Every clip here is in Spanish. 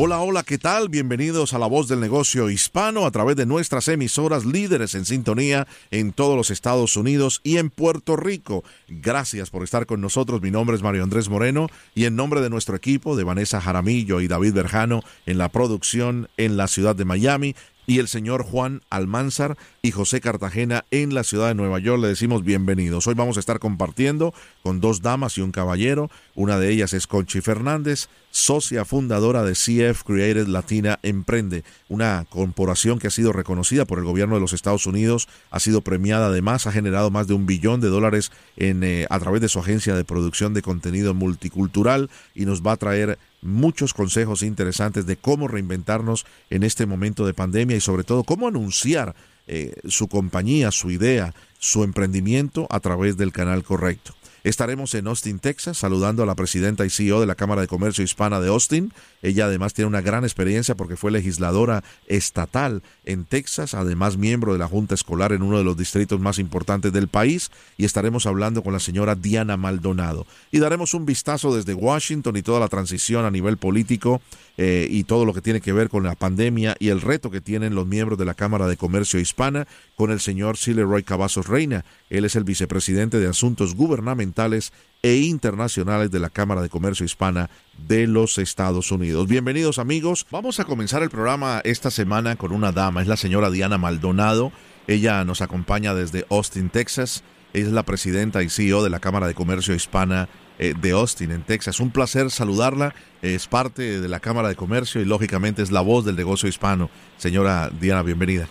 Hola, hola, ¿qué tal? Bienvenidos a La Voz del Negocio Hispano a través de nuestras emisoras líderes en sintonía en todos los Estados Unidos y en Puerto Rico. Gracias por estar con nosotros. Mi nombre es Mario Andrés Moreno y en nombre de nuestro equipo de Vanessa Jaramillo y David Berjano en la producción en la ciudad de Miami y el señor Juan Almanzar y José Cartagena en la ciudad de Nueva York. Le decimos bienvenidos. Hoy vamos a estar compartiendo con dos damas y un caballero. Una de ellas es Conchi Fernández, socia fundadora de CF Created Latina Emprende, una corporación que ha sido reconocida por el gobierno de los Estados Unidos, ha sido premiada además, ha generado más de un billón de dólares en, eh, a través de su agencia de producción de contenido multicultural y nos va a traer muchos consejos interesantes de cómo reinventarnos en este momento de pandemia y sobre todo cómo anunciar eh, su compañía, su idea, su emprendimiento a través del canal correcto. Estaremos en Austin, Texas, saludando a la presidenta y CEO de la Cámara de Comercio Hispana de Austin. Ella además tiene una gran experiencia porque fue legisladora estatal en Texas, además miembro de la Junta Escolar en uno de los distritos más importantes del país. Y estaremos hablando con la señora Diana Maldonado. Y daremos un vistazo desde Washington y toda la transición a nivel político eh, y todo lo que tiene que ver con la pandemia y el reto que tienen los miembros de la Cámara de Comercio Hispana con el señor Roy Cavazos Reina. Él es el vicepresidente de Asuntos Gubernamentales e Internacionales de la Cámara de Comercio Hispana de los Estados Unidos. Bienvenidos amigos. Vamos a comenzar el programa esta semana con una dama, es la señora Diana Maldonado. Ella nos acompaña desde Austin, Texas. Es la presidenta y CEO de la Cámara de Comercio Hispana eh, de Austin, en Texas. Un placer saludarla. Es parte de la Cámara de Comercio y lógicamente es la voz del negocio hispano. Señora Diana, bienvenida.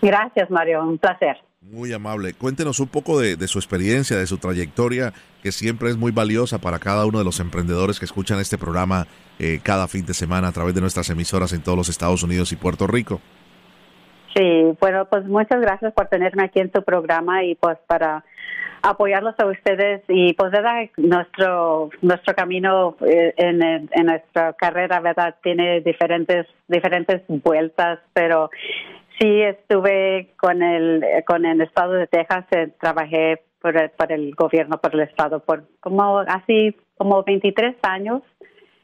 Gracias, Mario. Un placer. Muy amable. Cuéntenos un poco de, su experiencia, de su trayectoria, que siempre es muy valiosa para cada uno de los emprendedores que escuchan este programa eh, cada fin de semana a través de nuestras emisoras en todos los Estados Unidos y Puerto Rico. Sí, bueno, pues muchas gracias por tenerme aquí en tu programa y pues para apoyarlos a ustedes y pues verdad nuestro nuestro camino eh, en, en nuestra carrera verdad tiene diferentes diferentes vueltas pero Sí, estuve con el con el estado de Texas, eh, trabajé por el, el gobierno, por el estado, por como así como 23 años.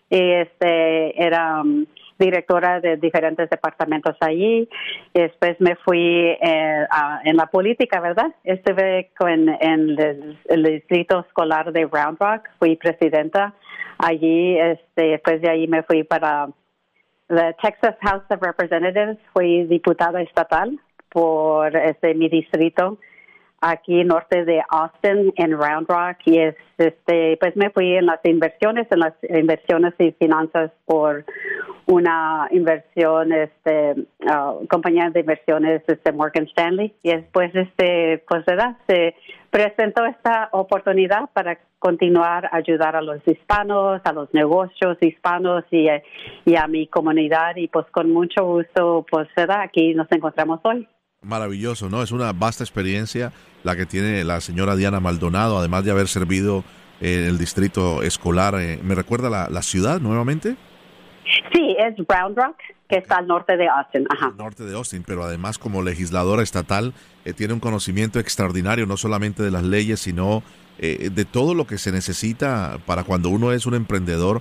Y este era um, directora de diferentes departamentos allí. Después me fui eh, en la política, ¿verdad? Estuve con, en el, distrito escolar de Round Rock, fui presidenta allí. Este, después de ahí me fui para la Texas House of Representatives, fui diputada estatal por este mi distrito aquí norte de Austin en Round Rock y este pues me fui en las inversiones en las inversiones y finanzas por una inversión este uh, compañía de inversiones este Morgan Stanley y después este pues verdad se presentó esta oportunidad para continuar ayudar a los hispanos, a los negocios hispanos y, y a mi comunidad y pues con mucho gusto pues verdad aquí nos encontramos hoy. Maravilloso, ¿no? Es una vasta experiencia la que tiene la señora Diana Maldonado, además de haber servido en el distrito escolar. Eh, ¿Me recuerda la, la ciudad nuevamente? Sí, es Brown Rock, que está al norte de Austin. Ajá. norte de Austin, pero además como legisladora estatal eh, tiene un conocimiento extraordinario, no solamente de las leyes, sino eh, de todo lo que se necesita para cuando uno es un emprendedor,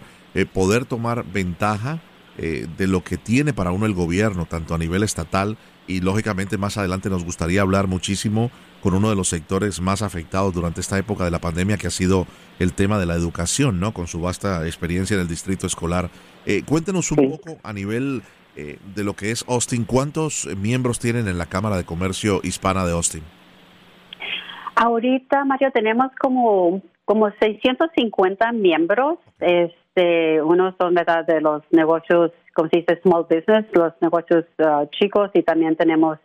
poder tomar ventaja de lo que tiene para uno el gobierno, tanto a nivel estatal y lógicamente más adelante nos gustaría hablar muchísimo con uno de los sectores más afectados durante esta época de la pandemia que ha sido el tema de la educación, ¿no? Con su vasta experiencia en el distrito escolar. Eh, cuéntenos un poco a nivel eh, de lo que es Austin, ¿cuántos miembros tienen en la Cámara de Comercio Hispana de Austin? Ahorita, Mario, tenemos como, como 650 miembros. Este, unos son ¿verdad? de los negocios como se dice, small business, los negocios uh, chicos y también tenemos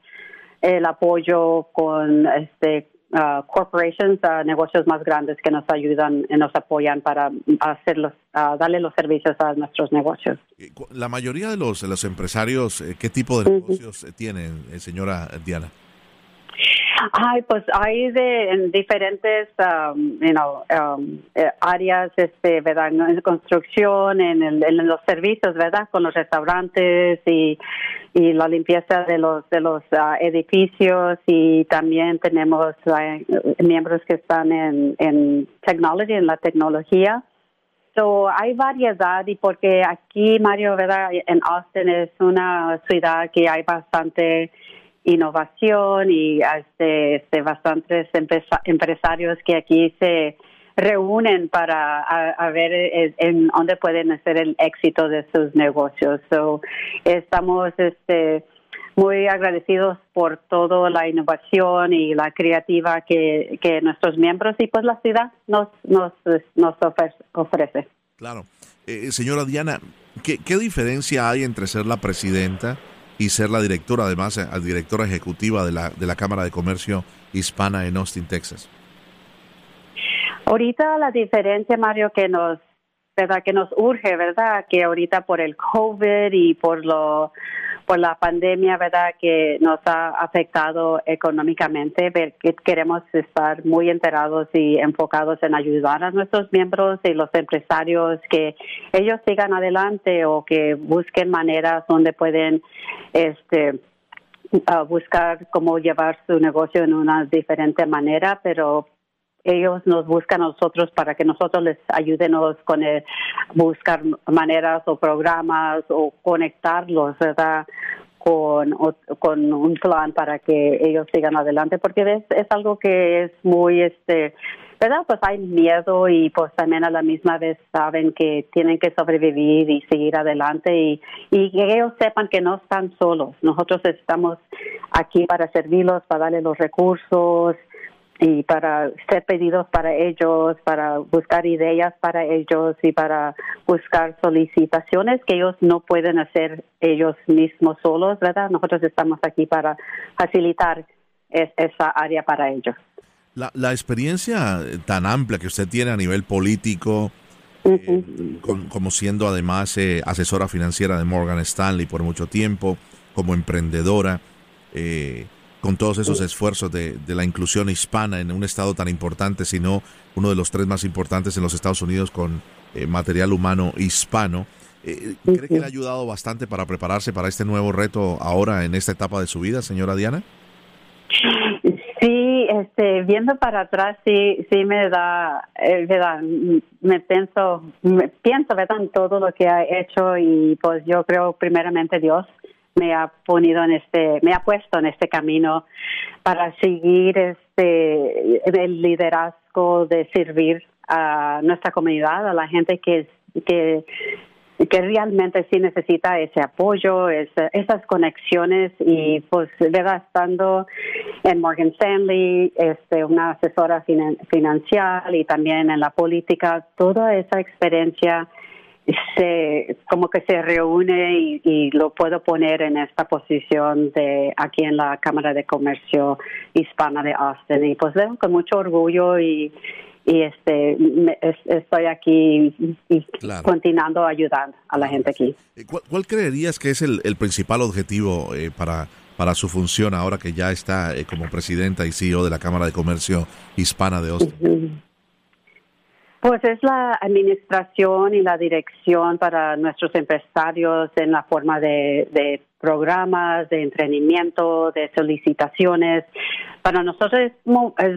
el apoyo con este uh, corporations, uh, negocios más grandes que nos ayudan y nos apoyan para hacerlos, darle los servicios a nuestros negocios. La mayoría de los, los empresarios, eh, ¿qué tipo de negocios tienen, eh, señora Diana? Ay, pues hay de en diferentes um, you know, um, eh, áreas, este, ¿verdad? En construcción, en, en, los servicios, ¿verdad? Con los restaurantes y, y la limpieza de los de los uh, edificios y también tenemos uh, miembros que están en, en technology, en la tecnología. So, hay variedad y porque aquí, Mario, ¿verdad? En Austin es una ciudad que hay bastante innovación y este, este bastantes empresarios que aquí se reúnen para a, ver eh, en, dónde pueden hacer el éxito de sus negocios. So, estamos este muy agradecidos por toda la innovación y la creativa que, que nuestros miembros y pues la ciudad nos nos, nos ofrece. Claro. Eh, señora Diana, ¿qué, ¿qué diferencia hay entre ser la presidenta y ser la directora, además, la eh, directora ejecutiva de la, de la Cámara de Comercio Hispana en Austin, Texas? Ahorita la diferencia, Mario, que nos, verdad, que nos urge, verdad, que ahorita por el COVID y por lo por la pandemia, ¿verdad?, que nos ha afectado económicamente, queremos estar muy enterados y enfocados en ayudar a nuestros miembros y los empresarios que ellos sigan adelante o que busquen maneras donde pueden este buscar cómo llevar su negocio en una diferente manera, pero ellos nos buscan a nosotros para que nosotros les ayudemos con el, buscar maneras o programas o conectarlos, ¿verdad? Con, con un plan para que ellos sigan adelante, porque es, es algo que es muy, este, ¿verdad? Pues hay miedo y pues también a la misma vez saben que tienen que sobrevivir y seguir adelante y, y que ellos sepan que no están solos. Nosotros estamos aquí para servirlos, para darles los recursos, y para ser pedidos para ellos, para buscar ideas para ellos y para buscar solicitaciones que ellos no pueden hacer ellos mismos solos, ¿verdad? Nosotros estamos aquí para facilitar esa área para ellos. La, la, experiencia tan amplia que usted tiene a nivel político, eh, como siendo además eh, asesora financiera de Morgan Stanley por mucho tiempo, como emprendedora, eh, con todos esos esfuerzos de, la inclusión hispana en un estado tan importante, sino uno de los tres más importantes en los Estados Unidos con eh, material humano hispano. Eh, ¿Cree que le ha ayudado bastante para prepararse para este nuevo reto ahora en esta etapa de su vida, señora Diana? Sí, este, viendo para atrás, sí, sí me da, eh, me pienso, me pienso, ¿verdad? En todo lo que ha hecho y pues yo creo primeramente Dios me ha ponido en este, me ha puesto en este camino para seguir este el liderazgo de servir a nuestra comunidad, a la gente que que que realmente sí necesita ese apoyo, esas conexiones. Y pues verdad estando en Morgan Stanley, este, una asesora financiera y también en la política, toda esa experiencia se como que se reúne y, lo puedo poner en esta posición de aquí en la Cámara de Comercio Hispana de Austin y pues veo con mucho orgullo y, y este estoy aquí y continuando ayudando a la gente aquí. Eh, ¿Cuál, creerías que es el, principal objetivo eh, para para su función ahora que ya está eh, como presidenta y CEO de la Cámara de Comercio Hispana de Austin? Pues es la administración y la dirección para nuestros empresarios en la forma de, programas, de entrenamiento, de solicitaciones. Para nosotros es,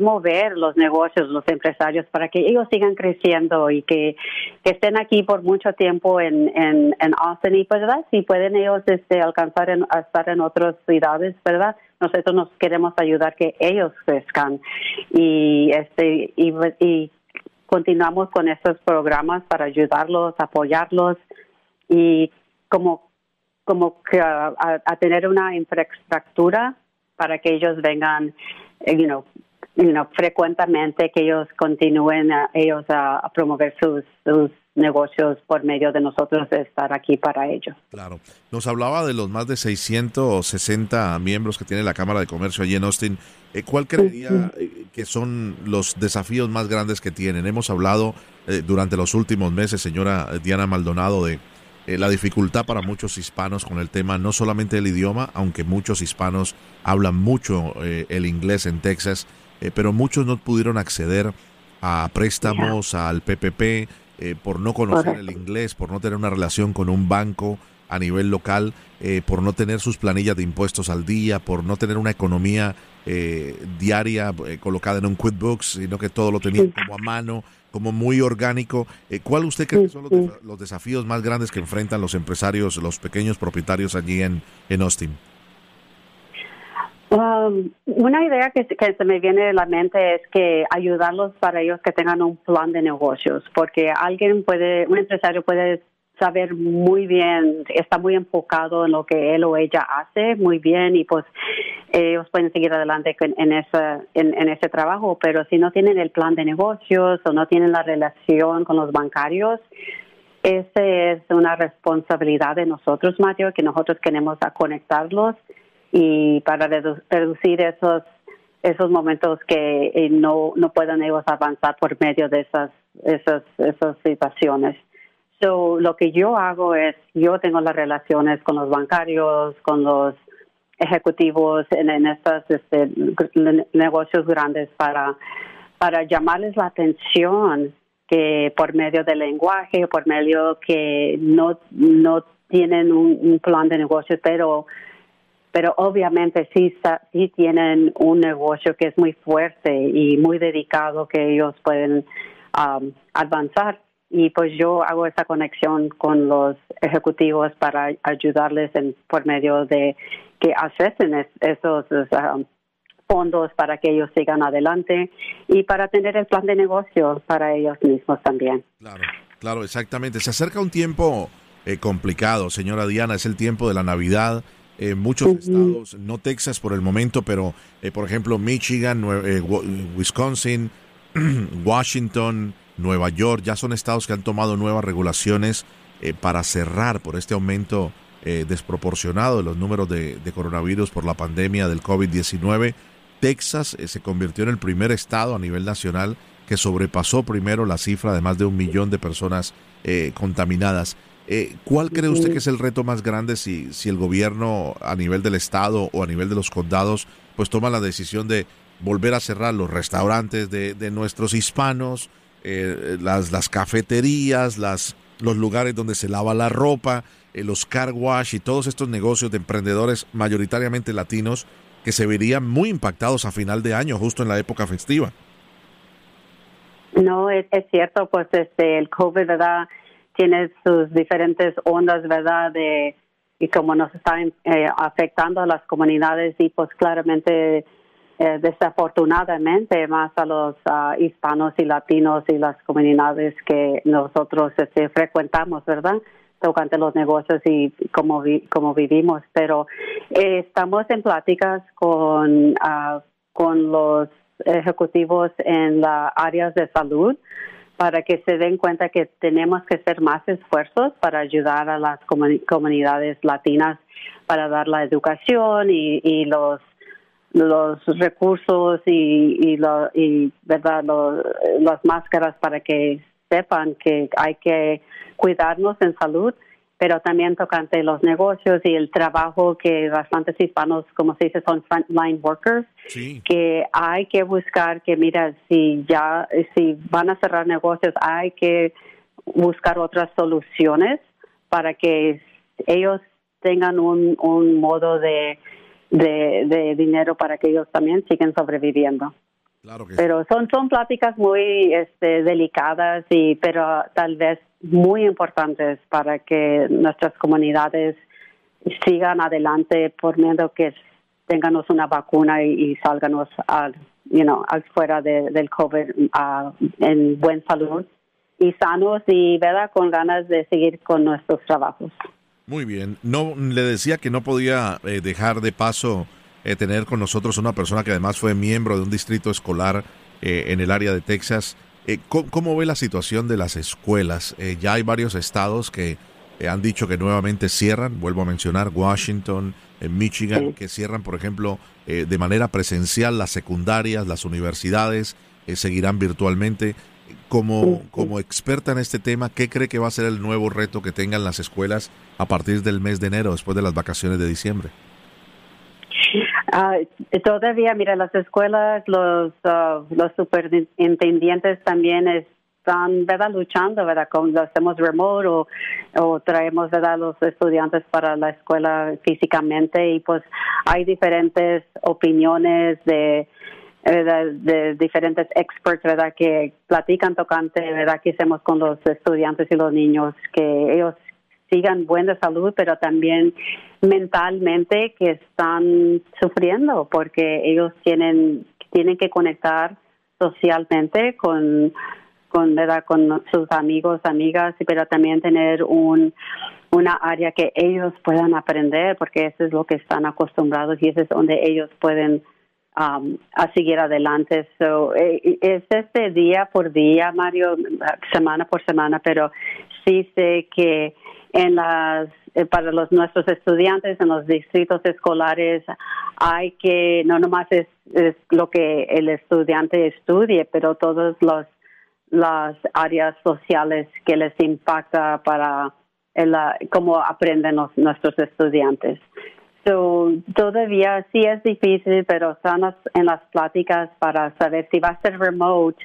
mover los negocios, los empresarios, para que ellos sigan creciendo y que, estén aquí por mucho tiempo en, en, Austin. Y pues, ¿verdad? Si pueden ellos este, alcanzar a estar en otras ciudades, ¿verdad? Nosotros nos queremos ayudar que ellos crezcan y este y, y continuamos con estos programas para ayudarlos, apoyarlos y como como que a, tener una infraestructura para que ellos vengan, eh, you know, you know frecuentemente, que ellos continúen a, ellos a, promover sus, sus negocios por medio de nosotros de estar aquí para ellos. Claro. Nos hablaba de los más de 660 miembros que tiene la Cámara de Comercio allí en Austin. Eh, ¿Cuál creería eh, que son los desafíos más grandes que tienen? Hemos hablado eh, durante los últimos meses, señora Diana Maldonado, de la dificultad para muchos hispanos con el tema no solamente del idioma, aunque muchos hispanos hablan mucho el inglés en Texas, pero muchos no pudieron acceder a préstamos, al PPP, por no conocer el inglés, por no tener una relación con un banco a nivel local, por no tener sus planillas de impuestos al día, por no tener una economía eh, diaria eh, colocada en un QuickBooks, sino que todo lo tenían como a mano, como muy orgánico. Eh, ¿Cuál usted cree que son los, desafíos más grandes que enfrentan los empresarios, los pequeños propietarios allí en, en Austin? Um, una idea que, que, se me viene a la mente es que ayudarlos para ellos que tengan un plan de negocios, porque alguien puede, un empresario puede saber muy bien, está muy enfocado en lo que él o ella hace muy bien y pues ellos pueden seguir adelante en, esa, en, ese trabajo, pero si no tienen el plan de negocios o no tienen la relación con los bancarios, esa es una responsabilidad de nosotros, Mateo, que nosotros queremos conectarlos y para reducir esos esos momentos que eh, no, no puedan ellos avanzar por medio de esas, esas, esas situaciones. So, lo que yo hago es, yo tengo las relaciones con los bancarios, con los ejecutivos en, estos este, negocios grandes para, para llamarles la atención que por medio del lenguaje, por medio que no, no tienen un, plan de negocio, pero pero obviamente sí, sí tienen un negocio que es muy fuerte y muy dedicado que ellos pueden um, avanzar y pues yo hago esa conexión con los ejecutivos para ayudarles en, por medio de que accesen esos um, fondos para que ellos sigan adelante y para tener el plan de negocio para ellos mismos también. Claro, claro, exactamente. Se acerca un tiempo eh, complicado, señora Diana, es el tiempo de la Navidad. En muchos estados, no Texas por el momento, pero eh, por ejemplo Michigan, eh, Wisconsin, Washington, Nueva York, ya son estados que han tomado nuevas regulaciones eh, para cerrar por este aumento desproporcionado de los números de, coronavirus por la pandemia del COVID-19. Texas se convirtió en el primer estado a nivel nacional que sobrepasó primero la cifra de más de un millón de personas contaminadas. ¿Cuál cree usted que es el reto más grande si, si el gobierno a nivel del estado o a nivel de los condados pues toma la decisión de volver a cerrar los restaurantes de, de nuestros hispanos, eh, las, las cafeterías, las, los lugares donde se lava la ropa, eh, los car wash y todos estos negocios de emprendedores mayoritariamente latinos que se verían muy impactados a final de año, justo en la época festiva. No, es, cierto, pues este el COVID, ¿verdad? Tiene sus diferentes ondas, ¿verdad? De, y como nos están eh, afectando a las comunidades y pues claramente eh, desafortunadamente más a los hispanos y latinos y las comunidades que nosotros este, frecuentamos, ¿verdad? Tocante los negocios y cómo, cómo vivimos. Pero eh, estamos en pláticas con, ah, con los ejecutivos en las áreas de salud para que se den cuenta que tenemos que hacer más esfuerzos para ayudar a las comunidades latinas para dar la educación y, y los los recursos y, y, verdad las máscaras para que sepan que hay que cuidarnos en salud pero también tocante los negocios y el trabajo que bastantes hispanos, como se dice, son frontline workers, que hay que buscar que, mira, si ya, si van a cerrar negocios, hay que buscar otras soluciones para que ellos tengan un, un modo de de, dinero para que ellos también sigan sobreviviendo. pero son son pláticas muy este, delicadas y pero tal vez muy importantes para que nuestras comunidades sigan adelante por miedo que tengamos una vacuna y, salganos al you al fuera del COVID uh, en buen salud y sanos y verdad con ganas de seguir con nuestros trabajos. Muy bien. No le decía que no podía eh, dejar de paso eh, tener con nosotros una persona que además fue miembro de un distrito escolar eh, en el área de Texas. Eh, ¿cómo, ve la situación de las escuelas? Eh, ya hay varios estados que eh, han dicho que nuevamente cierran, vuelvo a mencionar Washington, Michigan, que cierran, por ejemplo, de manera presencial las secundarias, las universidades, seguirán virtualmente. Como, como experta en este tema, ¿qué cree que va a ser el nuevo reto que tengan las escuelas a partir del mes de enero, después de las vacaciones de diciembre? Ah, todavía, mira, las escuelas, los, uh, los superintendientes también están, ¿verdad?, luchando, ¿verdad?, con lo hacemos remote o, o traemos, ¿verdad?, los estudiantes para la escuela físicamente y pues hay diferentes opiniones de de diferentes experts, ¿verdad? Que platican tocante, ¿verdad? Que hacemos con los estudiantes y los niños, que ellos sigan buena salud, pero también mentalmente que están sufriendo porque ellos tienen tienen que conectar socialmente con con ¿verdad? con sus amigos, amigas, pero también tener un una área que ellos puedan aprender porque eso es lo que están acostumbrados y eso es donde ellos pueden um, a seguir adelante. So, eh, es este día por día, Mario, semana por semana, pero sé que en las eh, para los nuestros estudiantes en los distritos escolares hay que no nomás es, lo que el estudiante estudie pero todas los las áreas sociales que les impacta para cómo aprenden los, nuestros estudiantes. So, todavía sí es difícil, pero estamos en las pláticas para saber si va a ser remote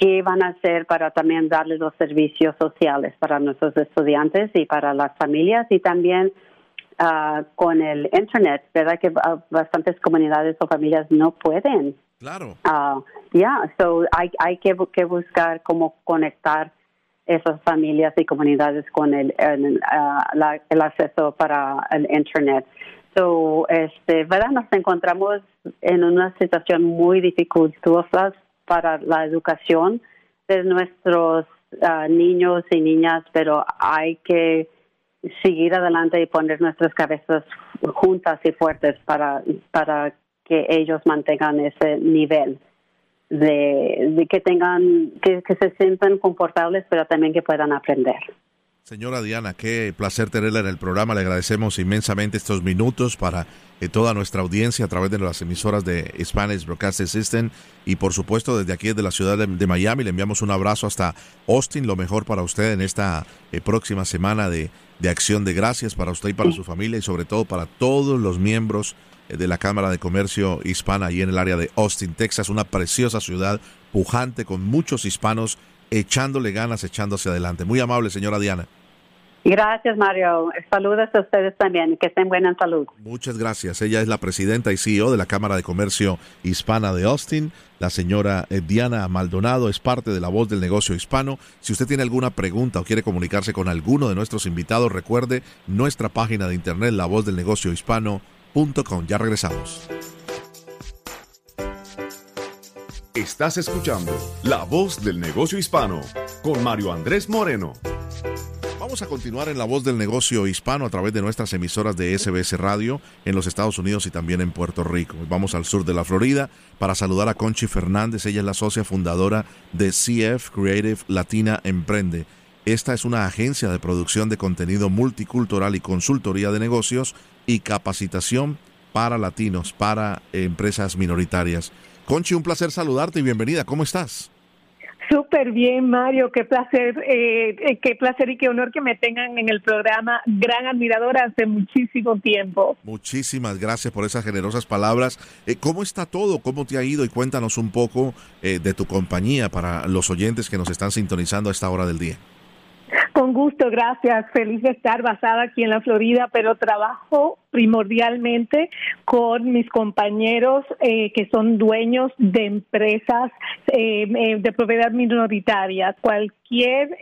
qué van a hacer para también darles los servicios sociales para nuestros estudiantes y para las familias y también uh, con el internet, verdad que bastantes comunidades o familias no pueden. Claro. Uh, yeah, so hay, hay que, que, buscar cómo conectar esas familias y comunidades con el, el, uh, el acceso para el internet. So, este, verdad, nos encontramos en una situación muy dificultosa para la educación de nuestros ah, niños y niñas, pero hay que seguir adelante y poner nuestras cabezas juntas y fuertes para, para que ellos mantengan ese nivel de, que tengan, que, que se sientan confortables, pero también que puedan aprender. Señora Diana, qué placer tenerla en el programa. Le agradecemos inmensamente estos minutos para eh, toda nuestra audiencia a través de las emisoras de Spanish Broadcast System y por supuesto desde aquí de la ciudad de, Miami le enviamos un abrazo hasta Austin. Lo mejor para usted en esta eh, próxima semana de, de, acción de gracias para usted y para su familia y sobre todo para todos los miembros eh, de la Cámara de Comercio Hispana ahí en el área de Austin, Texas, una preciosa ciudad pujante con muchos hispanos echándole ganas, echándose adelante. Muy amable, señora Diana. Gracias, Mario. Saludos a ustedes también. Que estén buenos en salud. Muchas gracias. Ella es la presidenta y CEO de la Cámara de Comercio Hispana de Austin. La señora eh, Diana Maldonado es parte de la voz del negocio hispano. Si usted tiene alguna pregunta o quiere comunicarse con alguno de nuestros invitados, recuerde nuestra página de internet, la voz del negocio hispano.com. Ya regresamos. Estás escuchando La Voz del Negocio Hispano con Mario Andrés Moreno. Vamos a continuar en la voz del negocio hispano a través de nuestras emisoras de SBS Radio en los Estados Unidos y también en Puerto Rico. Vamos al sur de la Florida para saludar a Conchi Fernández. Ella es la socia fundadora de CF Creative Latina Emprende. Esta es una agencia de producción de contenido multicultural y consultoría de negocios y capacitación para latinos, para empresas minoritarias. Conchi, un placer saludarte y bienvenida. ¿Cómo estás? Súper bien, Mario. Qué placer, eh, eh, qué placer y qué honor que me tengan en el programa. Gran admiradora hace muchísimo tiempo. Muchísimas gracias por esas generosas palabras. Eh, ¿Cómo está todo? ¿Cómo te ha ido? Y cuéntanos un poco de tu compañía para los oyentes que nos están sintonizando a esta hora del día. Con gusto, gracias. Feliz de estar basada aquí en la Florida, pero trabajo primordialmente con mis compañeros eh, que son dueños de empresas eh, eh, de propiedad minoritaria. Cualquier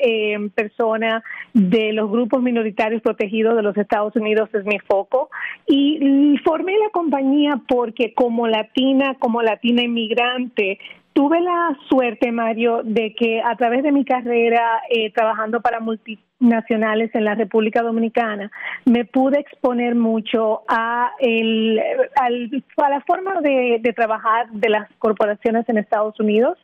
persona de los grupos minoritarios protegidos de los Estados Unidos es mi foco. Y formé la compañía porque como latina, como latina inmigrante, tuve la suerte, Mario, de que a través de mi carrera eh, trabajando para multinacionales en la República Dominicana, me pude exponer mucho a, el, a la forma de, trabajar de las corporaciones en Estados Unidos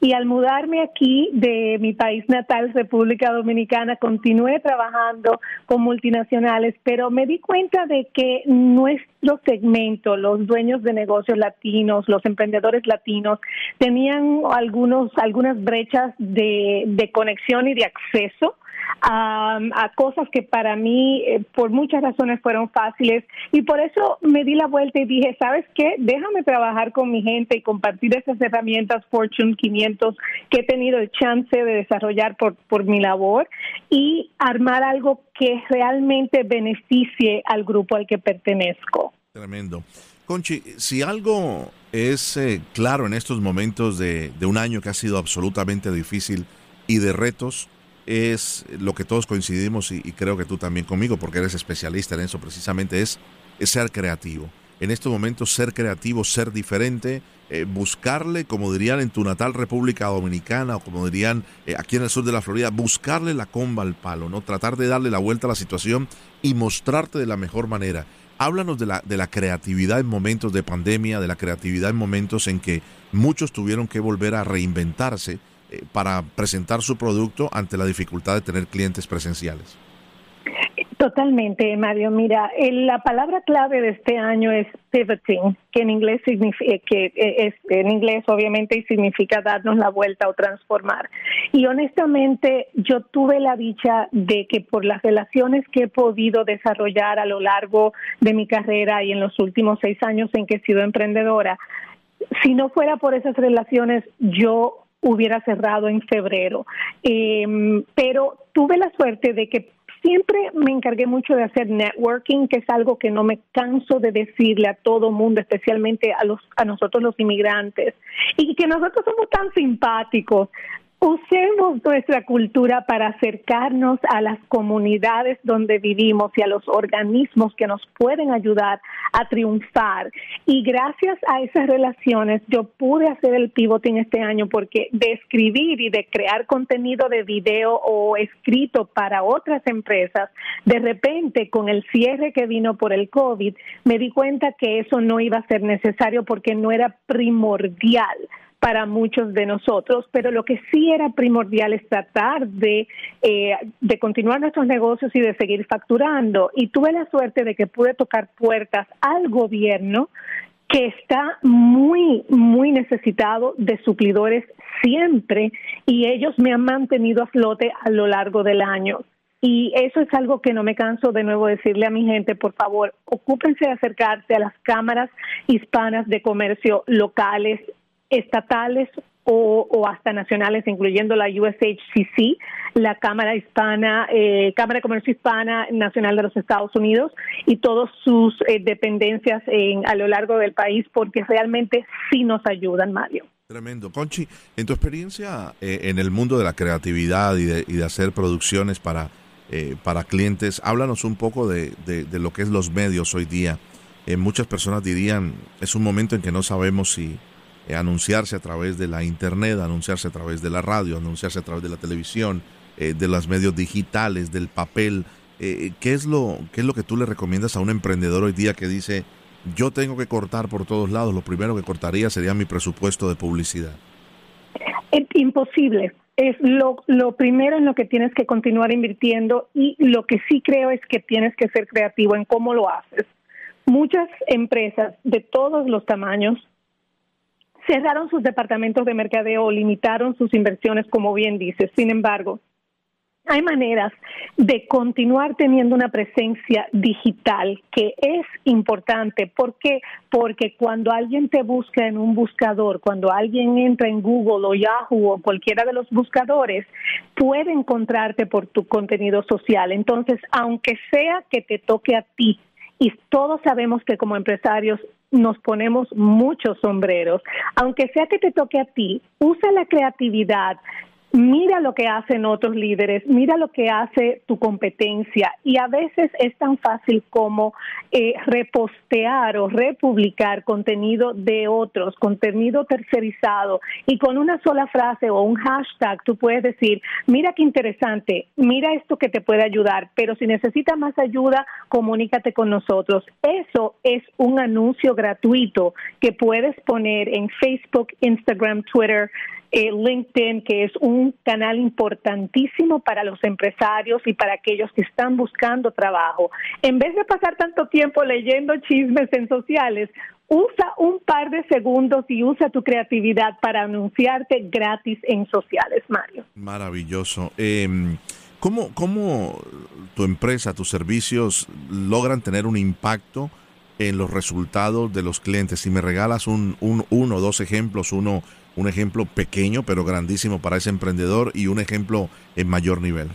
Y al mudarme aquí de mi país natal, República Dominicana, continué trabajando con multinacionales, pero me di cuenta de que nuestro segmento, los dueños de negocios latinos, los emprendedores latinos, tenían algunos, algunas brechas de, de conexión y de acceso a, cosas que para mí eh, por muchas razones fueron fáciles y por eso me di la vuelta y dije, ¿sabes qué? Déjame trabajar con mi gente y compartir esas herramientas Fortune 500 que he tenido el chance de desarrollar por, por mi labor y armar algo que realmente beneficie al grupo al que pertenezco. Tremendo. Conchi, si algo es eh, claro en estos momentos de, de un año que ha sido absolutamente difícil y de retos, es lo que todos coincidimos y, creo que tú también conmigo, porque eres especialista en eso precisamente, es, ser creativo. En estos momentos ser creativo, ser diferente, eh, buscarle, como dirían en tu natal República Dominicana o como dirían eh, aquí en el sur de la Florida, buscarle la comba al palo, ¿no? Tratar de darle la vuelta a la situación y mostrarte de la mejor manera. Háblanos de la, de la creatividad en momentos de pandemia, de la creatividad en momentos en que muchos tuvieron que volver a reinventarse eh, para presentar su producto ante la dificultad de tener clientes presenciales. Totalmente, Mario. Mira, la palabra clave de este año es pivoting, que en inglés significa, eh, que eh, es en inglés obviamente significa darnos la vuelta o transformar. Y honestamente, yo tuve la dicha de que por las relaciones que he podido desarrollar a lo largo de mi carrera y en los últimos seis años en que he sido emprendedora, si no fuera por esas relaciones, yo hubiera cerrado en febrero. Em, pero tuve la suerte de que siempre me encargué mucho de hacer networking, que es algo que no me canso de decirle a todo mundo, especialmente a los a nosotros los inmigrantes, y que nosotros somos tan simpáticos. Usemos nuestra cultura para acercarnos a las comunidades donde vivimos y a los organismos que nos pueden ayudar a triunfar. Y gracias a esas relaciones yo pude hacer el pivoting este año porque de escribir y de crear contenido de video o escrito para otras empresas, de repente con el cierre que vino por el COVID, me di cuenta que eso no iba a ser necesario porque no era primordial para muchos de nosotros, pero lo que sí era primordial es tratar de, eh, de continuar nuestros negocios y de seguir facturando. Y tuve la suerte de que pude tocar puertas al gobierno que está muy, muy necesitado de suplidores siempre y ellos me han mantenido a flote a lo largo del año. Y eso es algo que no me canso de nuevo decirle a mi gente, por favor, ocúpense de acercarse a las cámaras hispanas de comercio locales estatales o, hasta nacionales, incluyendo la USHCC, la Cámara Hispana, eh, Cámara de Comercio Hispana Nacional de los Estados Unidos y todas sus eh, dependencias en, a lo largo del país, porque realmente sí nos ayudan, Mario. Tremendo. Conchi, en tu experiencia eh, en el mundo de la creatividad y de, y de hacer producciones para, para clientes, háblanos un poco de, de, de, lo que es los medios hoy día. muchas personas dirían, es un momento en que no sabemos si eh, anunciarse a través de la internet, anunciarse a través de la radio, anunciarse a través de la televisión, eh, de los medios digitales, del papel. Eh, ¿qué, es lo, ¿Qué es lo que tú le recomiendas a un emprendedor hoy día que dice, yo tengo que cortar por todos lados, lo primero que cortaría sería mi presupuesto de publicidad? Imposible. Es lo, lo primero en lo que tienes que continuar invirtiendo y lo que sí creo es que tienes que ser creativo en cómo lo haces. Muchas empresas de todos los tamaños cerraron sus departamentos de mercadeo, limitaron sus inversiones, como bien dices. Sin embargo, hay maneras de continuar teniendo una presencia digital que es importante. ¿Por qué? Porque cuando alguien te busca en un buscador, cuando alguien entra en Google o Yahoo o cualquiera de los buscadores, puede encontrarte por tu contenido social. Entonces, aunque sea que te toque a ti y todos sabemos que como empresarios nos ponemos muchos sombreros. Aunque sea que te toque a ti, usa la creatividad, mira lo que hacen otros líderes, mira lo que hace tu competencia y a veces es tan fácil como eh, repostear o republicar contenido de otros, contenido tercerizado y con una sola frase o un hashtag tú puedes decir, mira qué interesante, mira esto que te puede ayudar, pero si necesitas más ayuda, comunícate con nosotros. Eso es un anuncio gratuito que puedes poner en Facebook, Instagram, Twitter, eh, LinkedIn, que es un canal importantísimo para los empresarios y para aquellos que están buscando trabajo. En vez de pasar tanto tiempo leyendo chismes en sociales, usa un par de segundos y usa tu creatividad para anunciarte gratis en sociales, Mario. Maravilloso. Em, ¿cómo, ¿Cómo tu empresa, tus servicios logran tener un impacto en los resultados de los clientes? Si me regalas un, un uno o dos ejemplos, uno un ejemplo pequeño pero grandísimo para ese emprendedor y un ejemplo en mayor nivel.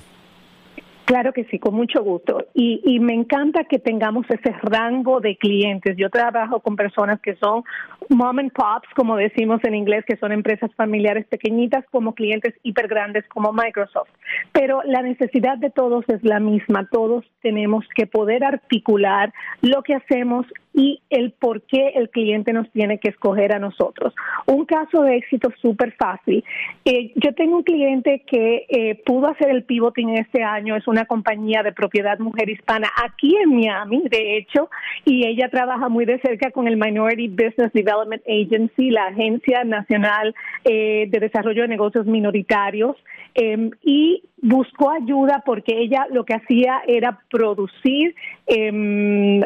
Claro que sí, con mucho gusto. Y, y, me encanta que tengamos ese rango de clientes. Yo trabajo con personas que son mom and pops, como decimos en inglés, que son empresas familiares pequeñitas, como clientes hiper grandes como Microsoft. Pero la necesidad de todos es la misma. Todos tenemos que poder articular lo que hacemos y el por qué el cliente nos tiene que escoger a nosotros. Un caso de éxito súper fácil. Eh, yo tengo un cliente que eh, pudo hacer el pivoting este año, es una compañía de propiedad mujer hispana aquí en Miami, de hecho, y ella trabaja muy de cerca con el Minority Business Development Agency, la Agencia Nacional eh, de Desarrollo de Negocios Minoritarios, em, y buscó ayuda porque ella lo que hacía era producir em,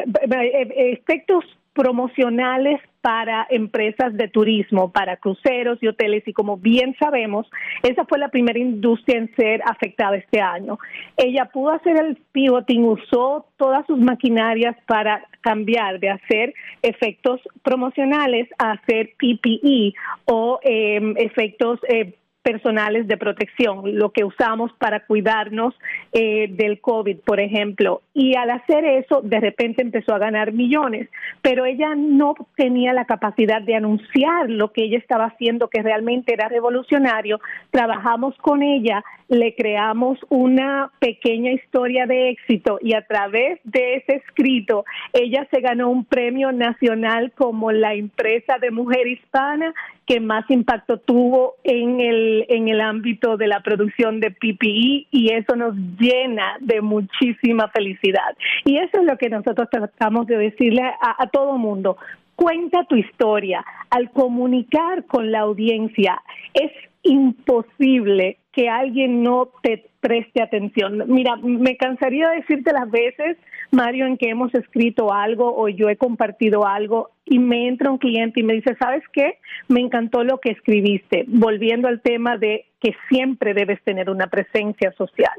efectos promocionales para empresas de turismo, para cruceros y hoteles y como bien sabemos, esa fue la primera industria en ser afectada este año. Ella pudo hacer el pivoting, usó todas sus maquinarias para cambiar de hacer efectos promocionales a hacer PPE o em, efectos eh, personales de protección, lo que usamos para cuidarnos eh, del COVID, por ejemplo. Y al hacer eso, de repente empezó a ganar millones, pero ella no tenía la capacidad de anunciar lo que ella estaba haciendo, que realmente era revolucionario. Trabajamos con ella, le creamos una pequeña historia de éxito y a través de ese escrito, ella se ganó un premio nacional como la empresa de mujer hispana que más impacto tuvo en el, en el ámbito de la producción de PPE y eso nos llena de muchísima felicidad. Y eso es lo que nosotros tratamos de decirle a, a todo mundo. Cuenta tu historia. Al comunicar con la audiencia, es imposible que alguien no te preste atención. Mira, me cansaría de decirte las veces, Mario, en que hemos escrito algo o yo he compartido algo y me entra un cliente y me dice, ¿sabes qué? Me encantó lo que escribiste, volviendo al tema de que siempre debes tener una presencia social.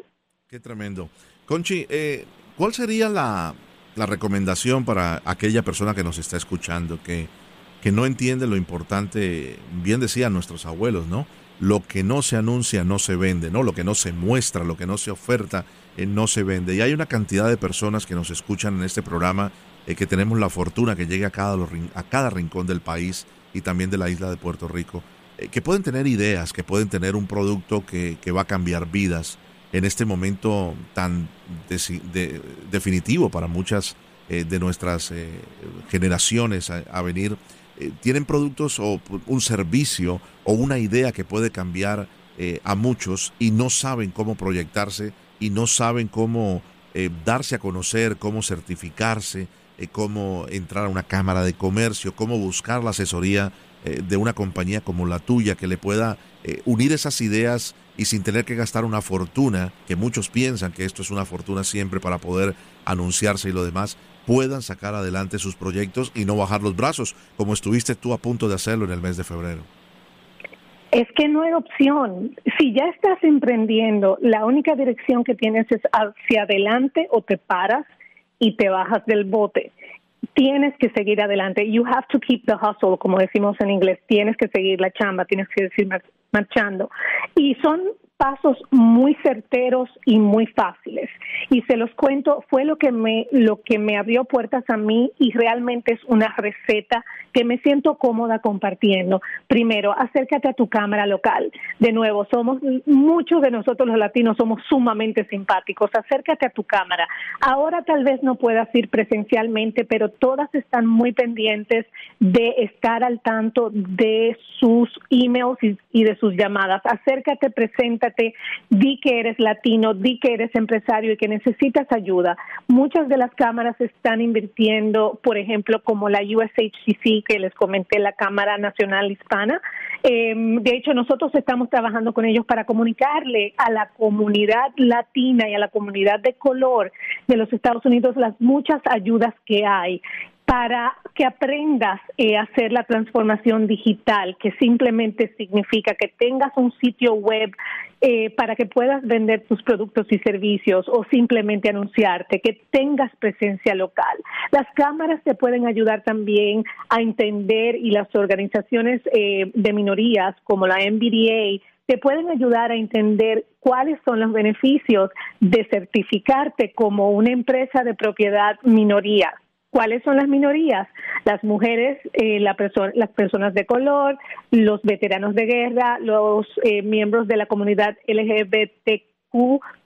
Qué tremendo. Conchi, eh, ¿cuál sería la, la recomendación para aquella persona que nos está escuchando, que, que no entiende lo importante, bien decían nuestros abuelos, ¿no? Lo que no se anuncia no se vende, ¿no? Lo que no se muestra, lo que no se oferta, eh, no se vende. Y hay una cantidad de personas que nos escuchan en este programa eh, que tenemos la fortuna que llegue a cada, a cada rincón del país y también de la isla de Puerto Rico, eh, que pueden tener ideas, que pueden tener un producto que, que va a cambiar vidas en este momento tan definitivo para muchas de nuestras generaciones a venir eh, tienen productos o un servicio o una idea que puede cambiar eh, a muchos y no saben cómo proyectarse y no saben cómo eh, darse a conocer, cómo certificarse, cómo entrar a una cámara de comercio, cómo buscar la asesoría de una compañía como la tuya que le pueda unir esas ideas y sin tener que gastar una fortuna, que muchos piensan que esto es una fortuna siempre para poder anunciarse y lo demás, puedan sacar adelante sus proyectos y no bajar los brazos, como estuviste tú a punto de hacerlo en el mes de febrero. Es que no hay opción. Si ya estás emprendiendo, la única dirección que tienes es hacia adelante o te paras y te bajas del bote. Tienes que seguir adelante. You have to keep the hustle, como decimos en inglés. Tienes que seguir la chamba, tienes que decir marchando. Y son pasos muy certeros y muy fáciles. Y se los cuento, fue lo que me lo que me abrió puertas a mí y realmente es una receta que me siento cómoda compartiendo. Primero, acércate a tu cámara local. De nuevo, somos muchos de nosotros los latinos somos sumamente simpáticos. Acércate a tu cámara. Ahora tal vez no puedas ir presencialmente, pero todas están muy pendientes de estar al tanto de sus emails y, y de sus llamadas. Acércate, presenta di que eres latino, di que eres empresario y que necesitas ayuda. Muchas de las cámaras están invirtiendo, por ejemplo, como la USHCC que les comenté, la Cámara Nacional Hispana, Em, de hecho, nosotros estamos trabajando con ellos para comunicarle a la comunidad latina y a la comunidad de color de los Estados Unidos las muchas ayudas que hay para que aprendas eh, a hacer la transformación digital, que simplemente significa que tengas un sitio web eh, para que puedas vender tus productos y servicios o simplemente anunciarte, que tengas presencia local. Las cámaras te pueden ayudar también a entender y las organizaciones eh, de minorías como la MBDA te pueden ayudar a entender cuáles son los beneficios de certificarte como una empresa de propiedad minoría ¿Cuáles son las minorías? Las mujeres, eh, la las personas de color, los veteranos de guerra, los eh, miembros de la comunidad LGBTQ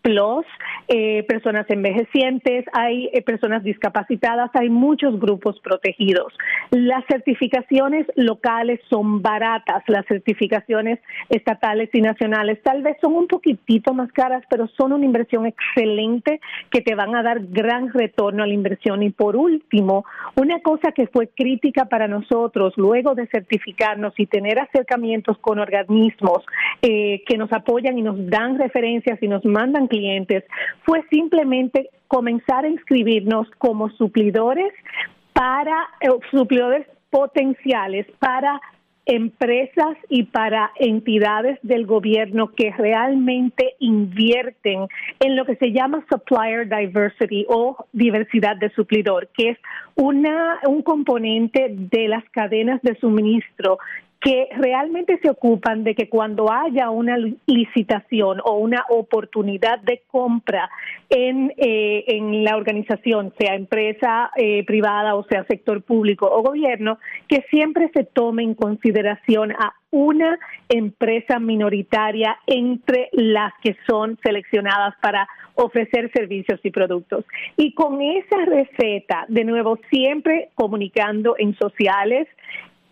plus, eh, personas envejecientes, hay eh, personas discapacitadas, hay muchos grupos protegidos. Las certificaciones locales son baratas, las certificaciones estatales y nacionales tal vez son un poquitito más caras, pero son una inversión excelente que te van a dar gran retorno a la inversión. Y por último, una cosa que fue crítica para nosotros luego de certificarnos y tener acercamientos con organismos eh, que nos apoyan y nos dan referencias y nos mandan clientes fue simplemente comenzar a inscribirnos como suplidores para eh, suplidores potenciales para empresas y para entidades del gobierno que realmente invierten en lo que se llama supplier diversity o diversidad de suplidor, que es una un componente de las cadenas de suministro que realmente se ocupan de que cuando haya una licitación o una oportunidad de compra en, eh, en la organización, sea empresa eh, privada o sea sector público o gobierno, que siempre se tome en consideración a una empresa minoritaria entre las que son seleccionadas para ofrecer servicios y productos. Y con esa receta, de nuevo, siempre comunicando en sociales,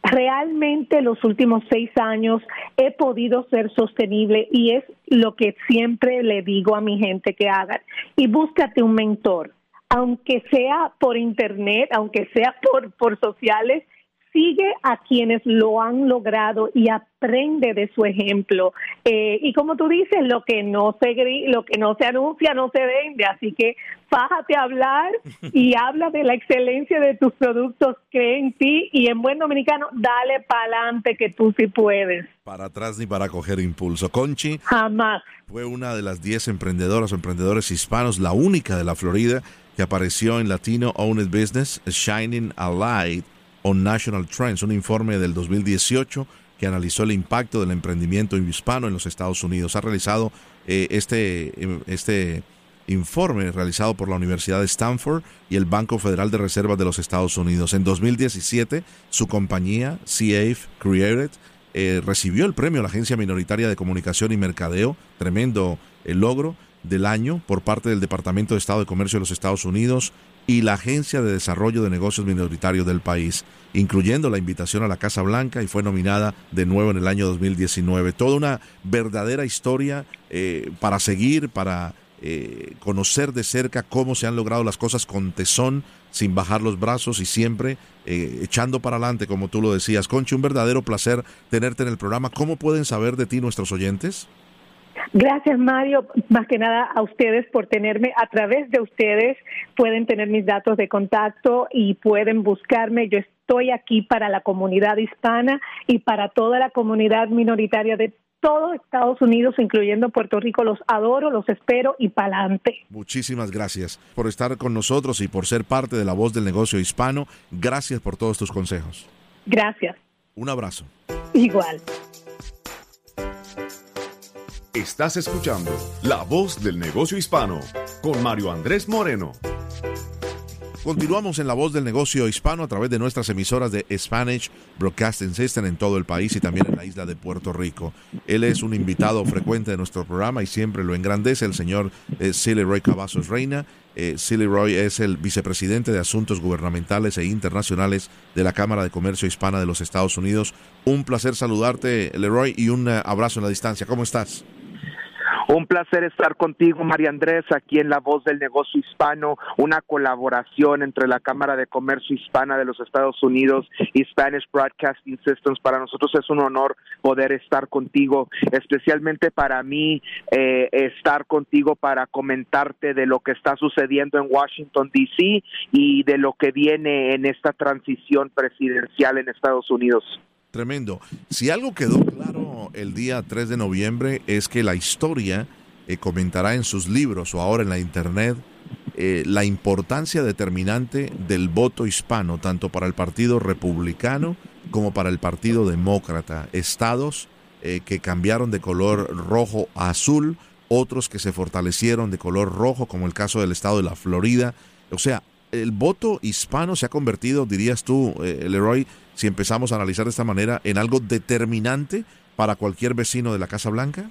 realmente los últimos seis años he podido ser sostenible y es lo que siempre le digo a mi gente que hagan. Y búscate un mentor, aunque sea por internet, aunque sea por, por sociales, sigue a quienes lo han logrado y aprende de su ejemplo. Eh, y como tú dices, lo que no se lo que no se anuncia no se vende, así que fájate a hablar y habla de la excelencia de tus productos, cree en ti y en buen dominicano, dale para adelante que tú sí puedes. Para atrás ni para coger impulso. Conchi. Jamás. Fue una de las 10 emprendedoras o emprendedores hispanos, la única de la Florida que apareció en Latino Owned Business, Shining a Light on National Trends, un informe del 2018 que analizó el impacto del emprendimiento hispano en los Estados Unidos. Ha realizado eh, este, este informe realizado por la Universidad de Stanford y el Banco Federal de Reservas de los Estados Unidos. En 2017, su compañía, CAF Created, eh, recibió el premio a la Agencia Minoritaria de Comunicación y Mercadeo, tremendo el eh, logro del año por parte del Departamento de Estado de Comercio de los Estados Unidos y la Agencia de Desarrollo de Negocios Minoritarios del país, incluyendo la invitación a la Casa Blanca y fue nominada de nuevo en el año 2019. Toda una verdadera historia eh, para seguir, para eh, conocer de cerca cómo se han logrado las cosas con tesón, sin bajar los brazos y siempre eh, echando para adelante, como tú lo decías. Conchi, un verdadero placer tenerte en el programa. ¿Cómo pueden saber de ti nuestros oyentes? Gracias, Mario. Más que nada a ustedes por tenerme. A través de ustedes pueden tener mis datos de contacto y pueden buscarme. Yo estoy aquí para la comunidad hispana y para toda la comunidad minoritaria de todo Estados Unidos, incluyendo Puerto Rico. Los adoro, los espero y pa'lante. Muchísimas gracias por estar con nosotros y por ser parte de la voz del negocio hispano. Gracias por todos tus consejos. Gracias. Un abrazo. Igual. Estás escuchando La Voz del Negocio Hispano con Mario Andrés Moreno. Continuamos en La Voz del Negocio Hispano a través de nuestras emisoras de Spanish Broadcasting System en todo el país y también en la isla de Puerto Rico. Él es un invitado frecuente de nuestro programa y siempre lo engrandece el señor eh, Silly Roy Cavazos Reina. Eh, Silly Roy es el vicepresidente de Asuntos Gubernamentales e Internacionales de la Cámara de Comercio Hispana de los Estados Unidos. Un placer saludarte, Leroy, y un eh, abrazo en la distancia. ¿Cómo estás? Un placer estar contigo, María Andrés, aquí en La Voz del Negocio Hispano, una colaboración entre la Cámara de Comercio Hispana de los Estados Unidos y Spanish Broadcasting Systems. Para nosotros es un honor poder estar contigo, especialmente para mí eh, estar contigo para comentarte de lo que está sucediendo en Washington, D.C. y de lo que viene en esta transición presidencial en Estados Unidos. Tremendo. Si algo quedó claro el día 3 de noviembre es que la historia eh, comentará en sus libros o ahora en la internet eh, la importancia determinante del voto hispano, tanto para el Partido Republicano como para el Partido Demócrata. Estados eh, que cambiaron de color rojo a azul, otros que se fortalecieron de color rojo, como el caso del estado de la Florida. O sea, el voto hispano se ha convertido, dirías tú, Leroy, si empezamos a analizar de esta manera, en algo determinante para cualquier vecino de la Casa Blanca?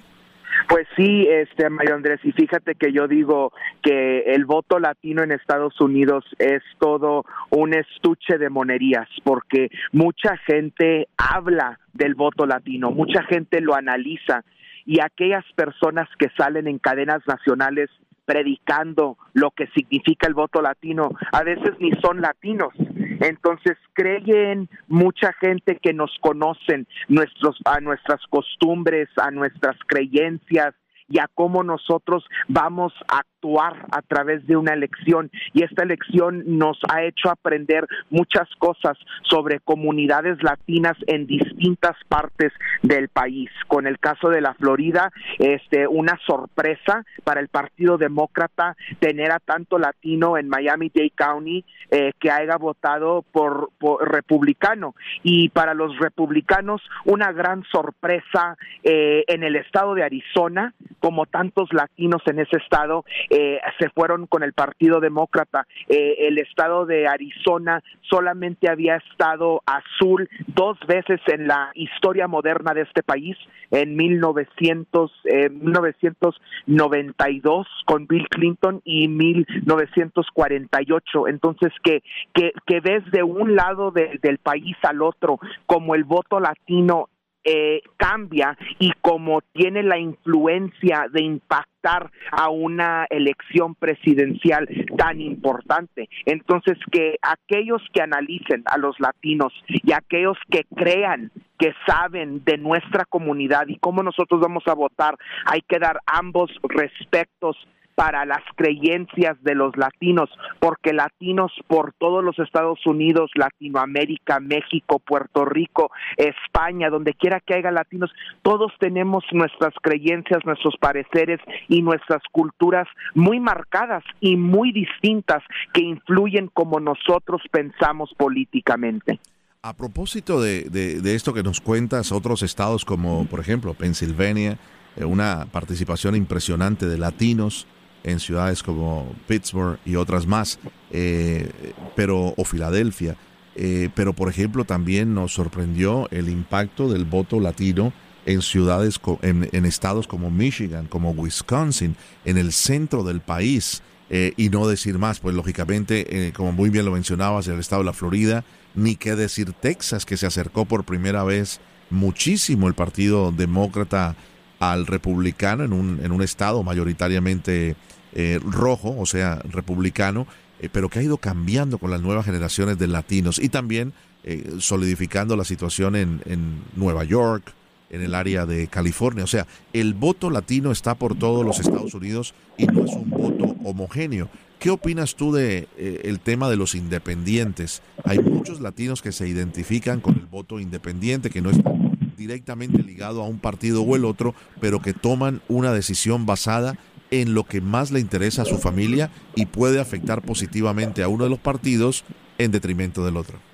Pues sí, este Mario Andrés, y fíjate que yo digo que el voto latino en Estados Unidos es todo un estuche de monerías, porque mucha gente habla del voto latino, mucha gente lo analiza, y aquellas personas que salen en cadenas nacionales predicando lo que significa el voto latino, a veces ni son latinos. Entonces creen mucha gente que nos conocen nuestros a nuestras costumbres, a nuestras creencias y a cómo nosotros vamos a actuar a través de una elección y esta elección nos ha hecho aprender muchas cosas sobre comunidades latinas en distintas partes del país. Con el caso de la Florida, este una sorpresa para el Partido Demócrata tener a tanto latino en Miami-Dade County eh, que haya votado por, republicano y para los republicanos una gran sorpresa eh, en el estado de Arizona como tantos latinos en ese estado eh, se fueron con el Partido Demócrata. Eh, el estado de Arizona solamente había estado azul dos veces en la historia moderna de este país, en 1900, 1992 eh, con Bill Clinton y 1948. Entonces, que, que, que ves de un lado del país al otro como el voto latino eh, cambia y como tiene la influencia de impactar a una elección presidencial tan importante. Entonces, que aquellos que analicen a los latinos y aquellos que crean que saben de nuestra comunidad y cómo nosotros vamos a votar, hay que dar ambos respectos para las creencias de los latinos, porque latinos por todos los Estados Unidos, Latinoamérica, México, Puerto Rico, España, donde quiera que haya latinos, todos tenemos nuestras creencias, nuestros pareceres y nuestras culturas muy marcadas y muy distintas que influyen como nosotros pensamos políticamente. A propósito de, esto que nos cuentas, otros estados como por ejemplo Pensilvania, eh, una participación impresionante de latinos, en ciudades como Pittsburgh y otras más, eh, pero o Filadelfia. Eh, pero por ejemplo también nos sorprendió el impacto del voto latino en ciudades, en, estados como Michigan, como Wisconsin, en el centro del país. Eh, y no decir más, pues lógicamente, como muy bien lo mencionabas, el estado de la Florida, ni qué decir Texas, que se acercó por primera vez muchísimo el Partido Demócrata al republicano en un, en un estado mayoritariamente eh, rojo, o sea, republicano, eh, pero que ha ido cambiando con las nuevas generaciones de latinos y también eh, solidificando la situación en, en Nueva York, en el área de California. O sea, el voto latino está por todos los Estados Unidos y no es un voto homogéneo. ¿Qué opinas tú de el tema de los independientes? Hay muchos latinos que se identifican con el voto independiente, que no es directamente ligado a un partido o el otro, pero que toman una decisión basada en lo que más le interesa a su familia y puede afectar positivamente a uno de los partidos en detrimento del otro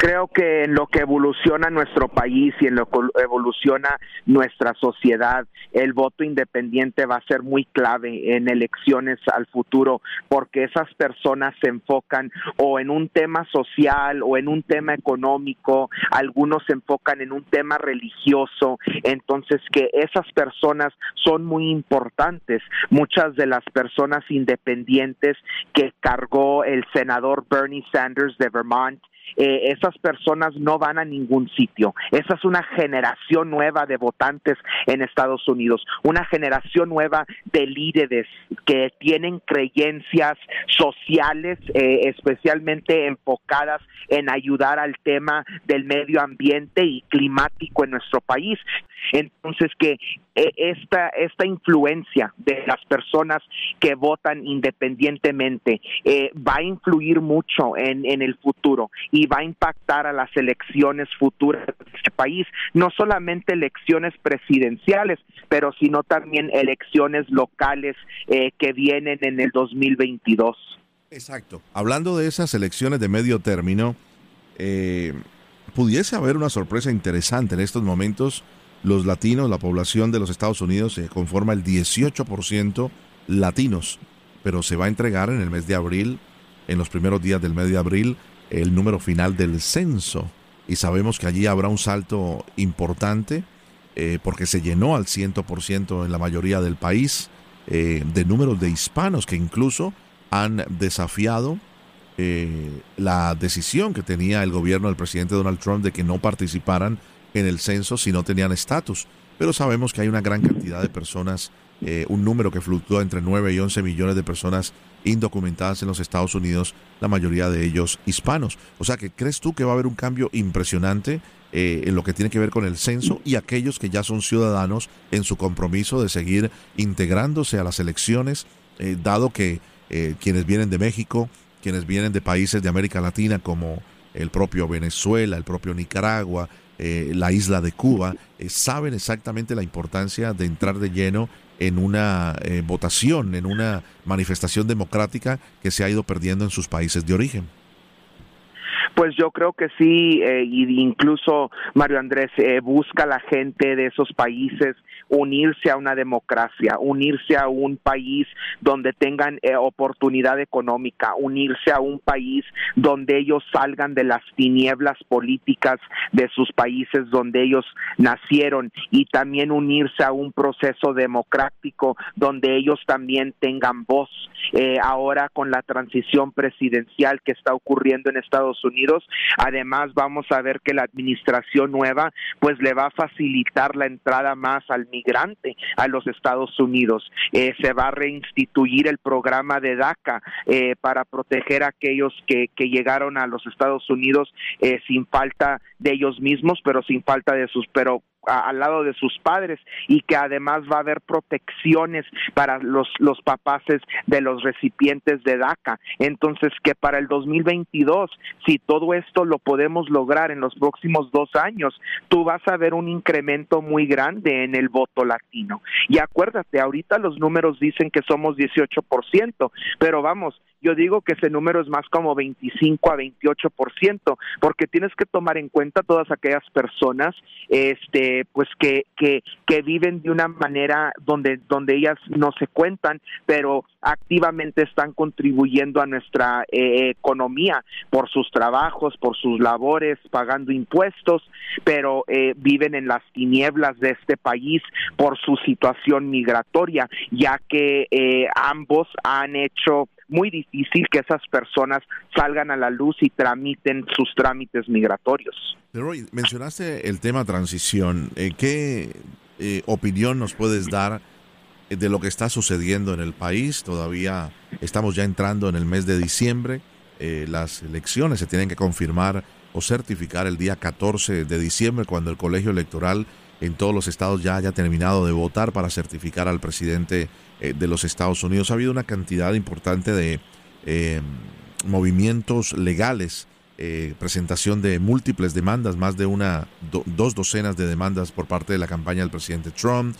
creo que en lo que evoluciona nuestro país y en lo que evoluciona nuestra sociedad, el voto independiente va a ser muy clave en elecciones al futuro, porque esas personas se enfocan o en un tema social o en un tema económico, algunos se enfocan en un tema religioso, entonces que esas personas son muy importantes. Muchas de las personas independientes que cargó el senador Bernie Sanders de Vermont eh, esas personas no van a ningún sitio. Esa es una generación nueva de votantes en Estados Unidos, una generación nueva de líderes que tienen creencias sociales, eh, especialmente enfocadas en ayudar al tema del medio ambiente y climático en nuestro país. Entonces que eh, esta, esta influencia de las personas que votan independientemente eh, va a influir mucho en, en el futuro y va a impactar a las elecciones futuras de este país, no solamente elecciones presidenciales, pero sino también elecciones locales eh, que vienen en el 2022. Exacto. Hablando de esas elecciones de medio término, pudiese haber una sorpresa interesante en estos momentos los latinos, la población de los Estados Unidos se conforma el 18% latinos, pero se va a entregar en el mes de abril, en los primeros días del mes de abril, el número final del censo. Y sabemos que allí habrá un salto importante eh, porque se llenó al 100% en la mayoría del país eh, de números de hispanos que incluso han desafiado eh, la decisión que tenía el gobierno del presidente Donald Trump de que no participaran en el censo si no tenían estatus. Pero sabemos que hay una gran cantidad de personas, eh, un número que fluctúa entre 9 y 11 millones de personas indocumentadas en los Estados Unidos, la mayoría de ellos hispanos. O sea que crees tú que va a haber un cambio impresionante eh, en lo que tiene que ver con el censo y aquellos que ya son ciudadanos en su compromiso de seguir integrándose a las elecciones, eh, dado que quienes vienen de México, quienes vienen de países de América Latina como el propio Venezuela, el propio Nicaragua, eh, la isla de Cuba, eh, saben exactamente la importancia de entrar de lleno en una eh, votación, en una manifestación democrática que se ha ido perdiendo en sus países de origen. Pues yo creo que sí, eh, incluso Mario Andrés eh, busca la gente de esos países unirse a una democracia, unirse a un país donde tengan eh, oportunidad económica, unirse a un país donde ellos salgan de las tinieblas políticas de sus países donde ellos nacieron y también unirse a un proceso democrático donde ellos también tengan voz. Eh, ahora con la transición presidencial que está ocurriendo en Estados Unidos, Además, vamos a ver que la administración nueva pues le va a facilitar la entrada más al migrante a los Estados Unidos. Eh, se va a reinstituir el programa de DACA eh, para proteger a aquellos que, que llegaron a los Estados Unidos eh, sin falta de ellos mismos, pero sin falta de sus, pero al lado de sus padres y que además va a haber protecciones para los, los papaces de los recipientes de DACA. Entonces, que para el 2022, si todo esto lo podemos lograr en los próximos dos años, tú vas a ver un incremento muy grande en el voto latino. Y acuérdate, ahorita los números dicen que somos 18%, pero vamos, yo digo que ese número es más como 25 a 28%, porque tienes que tomar en cuenta todas aquellas personas este pues que que que viven de una manera donde donde ellas no se cuentan, pero activamente están contribuyendo a nuestra eh, economía por sus trabajos, por sus labores, pagando impuestos, pero eh, viven en las tinieblas de este país por su situación migratoria, ya que eh, ambos han hecho muy difícil que esas personas salgan a la luz y tramiten sus trámites migratorios. Roy, mencionaste el tema transición. Eh, ¿Qué eh, opinión nos puedes dar de lo que está sucediendo en el país? Todavía estamos ya entrando en el mes de diciembre. Eh, las elecciones se tienen que confirmar o certificar el día 14 de diciembre cuando el colegio electoral en todos los estados ya haya terminado de votar para certificar al presidente eh, de los Estados Unidos. Ha habido una cantidad importante de eh, movimientos legales, eh, presentación de múltiples demandas, más de una dos docenas de demandas por parte de la campaña del presidente Trump,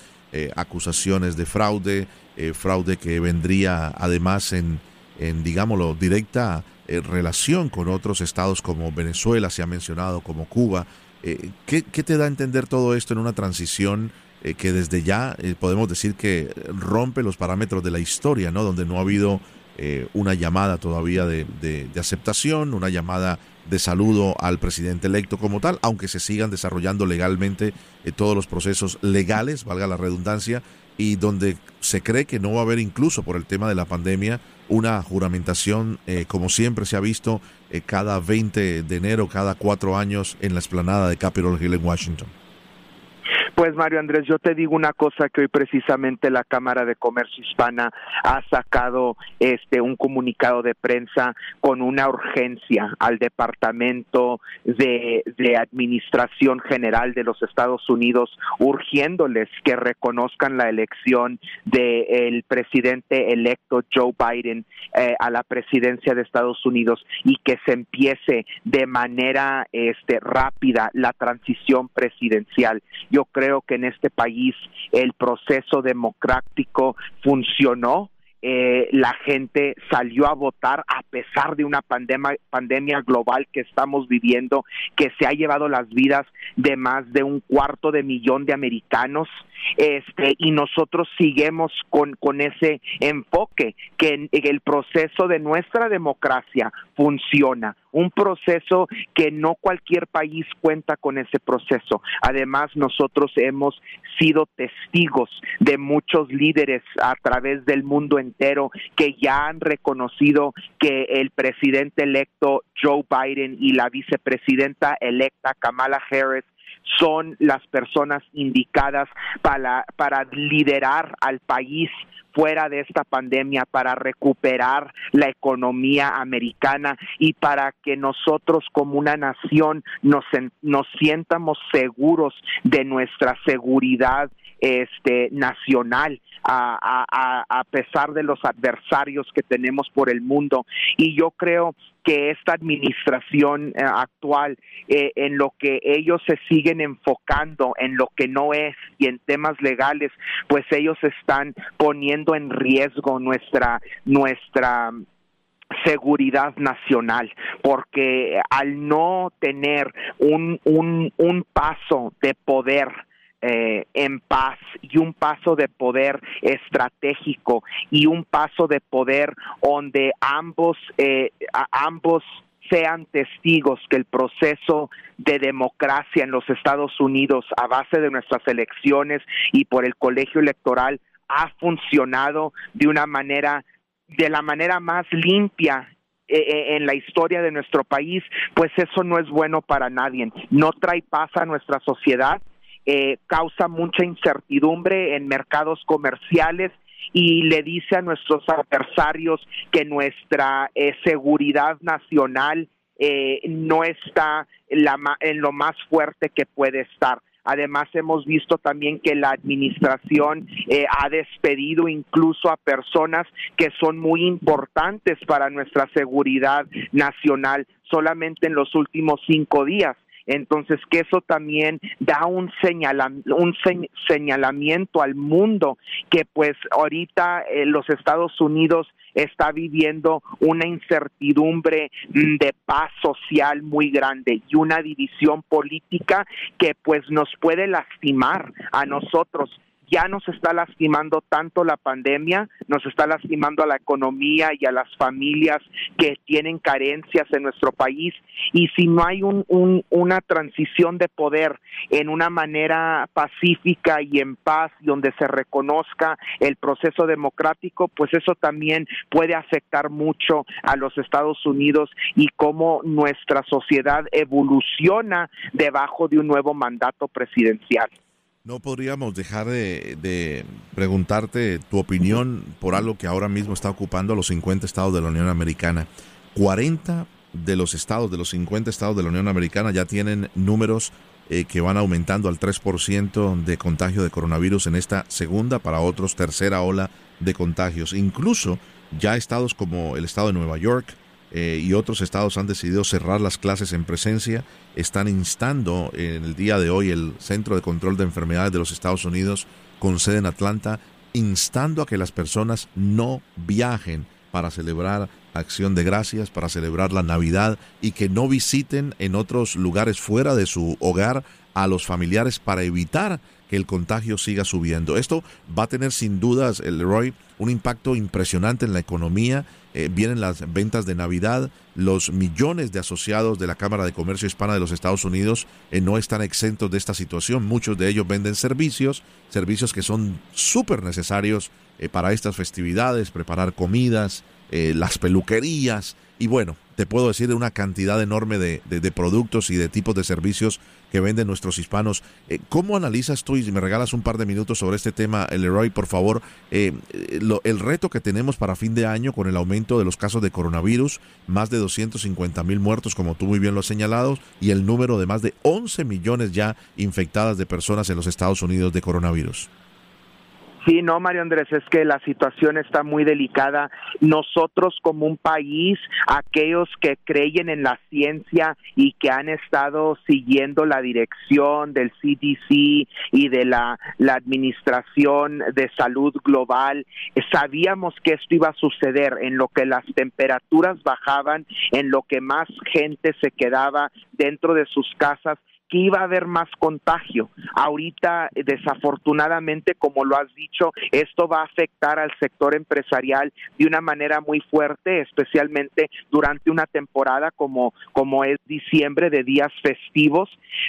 acusaciones de fraude, fraude que vendría además en, en digámoslo, directa relación con otros estados como Venezuela, se ha mencionado, como Cuba. ¿qué, ¿Qué te da a entender todo esto en una transición? Eh, que desde ya eh, podemos decir que rompe los parámetros de la historia, ¿no? Donde no ha habido eh, una llamada todavía de, aceptación, una llamada de saludo al presidente electo como tal, aunque se sigan desarrollando legalmente todos los procesos legales, valga la redundancia, y donde se cree que no va a haber incluso por el tema de la pandemia una juramentación, eh, como siempre se ha visto, eh, cada 20 de enero, cada cuatro años en la esplanada de Capitol Hill en Washington. Pues Mario Andrés, yo te digo una cosa que hoy precisamente la Cámara de Comercio Hispana ha sacado este un comunicado de prensa con una urgencia al Departamento de, Administración General de los Estados Unidos, urgiéndoles que reconozcan la elección del presidente electo Joe Biden eh, a la presidencia de Estados Unidos y que se empiece de manera este rápida la transición presidencial. Yo creo que en este país el proceso democrático funcionó. Eh, la gente salió a votar a pesar de una pandemia, pandemia global que estamos viviendo, que se ha llevado las vidas de más de un cuarto de millón de americanos este y nosotros seguimos con, con ese enfoque que el proceso de nuestra democracia funciona un proceso que no cualquier país cuenta con ese proceso. Además, nosotros hemos sido testigos de muchos líderes a través del mundo entero que ya han reconocido que el presidente electo Joe Biden y la vicepresidenta electa Kamala Harris son las personas indicadas para, para liderar al país fuera de esta pandemia para recuperar la economía americana y para que nosotros como una nación nos, nos sientamos seguros de nuestra seguridad este nacional a, a, a, pesar de los adversarios que tenemos por el mundo. Y yo creo que esta administración eh, actual eh, en lo que ellos se siguen enfocando en lo que no es y en temas legales pues ellos están poniendo en riesgo nuestra nuestra seguridad nacional, porque al no tener un, un, un paso de poder eh, en paz y un paso de poder estratégico y un paso de poder donde ambos eh, ambos sean testigos que el proceso de democracia en los Estados Unidos a base de nuestras elecciones y por el colegio electoral ha funcionado de una manera de la manera más limpia eh, en la historia de nuestro país, pues eso no es bueno para nadie. No trae paz a nuestra sociedad eh, causa mucha incertidumbre en mercados comerciales y le dice a nuestros adversarios que nuestra eh, seguridad nacional eh, no está en lo más fuerte que puede estar. Además, hemos visto también que la administración ha despedido incluso a personas que son muy importantes para nuestra seguridad nacional solamente en los últimos cinco días. Entonces, que eso también da un, un señalamiento al mundo que pues ahorita eh, los Estados Unidos está viviendo una incertidumbre de paz social muy grande y una división política que pues nos puede lastimar a nosotros ya nos está lastimando tanto la pandemia, nos está lastimando a la economía y a las familias que tienen carencias en nuestro país y si no hay un, una transición de poder en una manera pacífica y en paz donde se reconozca el proceso democrático, pues eso también puede afectar mucho a los Estados Unidos y cómo nuestra sociedad evoluciona debajo de un nuevo mandato presidencial. No podríamos dejar de, preguntarte tu opinión por algo que ahora mismo está ocupando los 50 estados de la Unión Americana. 40 de los estados, de los 50 estados de la Unión Americana ya tienen números eh, que van aumentando al 3% de contagio de coronavirus en esta segunda, para otros tercera ola de contagios. Incluso ya estados como el estado de Nueva York, eh, y otros estados han decidido cerrar las clases en presencia, están instando en el día de hoy el Centro de Control de Enfermedades de los Estados Unidos con sede en Atlanta, instando a que las personas no viajen para celebrar acción de gracias, para celebrar la Navidad y que no visiten en otros lugares fuera de su hogar a los familiares para evitar que el contagio siga subiendo. Esto va a tener sin dudas, el Leroy, un impacto impresionante en la economía. Eh, vienen las ventas de Navidad, los millones de asociados de la Cámara de Comercio Hispana de los Estados Unidos eh, no están exentos de esta situación. Muchos de ellos venden servicios, servicios que son súper necesarios eh, para estas festividades, preparar comidas, eh, las peluquerías y bueno, te puedo decir una cantidad enorme de, productos y de tipos de servicios que venden nuestros hispanos. Eh, ¿Cómo analizas tú, y si me regalas un par de minutos sobre este tema, Leroy, por favor, eh, el reto que tenemos para fin de año con el aumento de los casos de coronavirus, más de 250 mil muertos, como tú muy bien lo has señalado, y el número de más de 11 millones ya infectadas de personas en los Estados Unidos de coronavirus? Sí, no, Mario Andrés, es que la situación está muy delicada. Nosotros como un país, aquellos que creen en la ciencia y que han estado siguiendo la dirección del CDC y de la, la Administración de Salud Global, sabíamos que esto iba a suceder en lo que las temperaturas bajaban, en lo que más gente se quedaba dentro de sus casas que iba a haber más contagio. Ahorita, desafortunadamente, como lo has dicho, esto va a afectar al sector empresarial de una manera muy fuerte, especialmente durante una temporada como, como es diciembre de días festivos,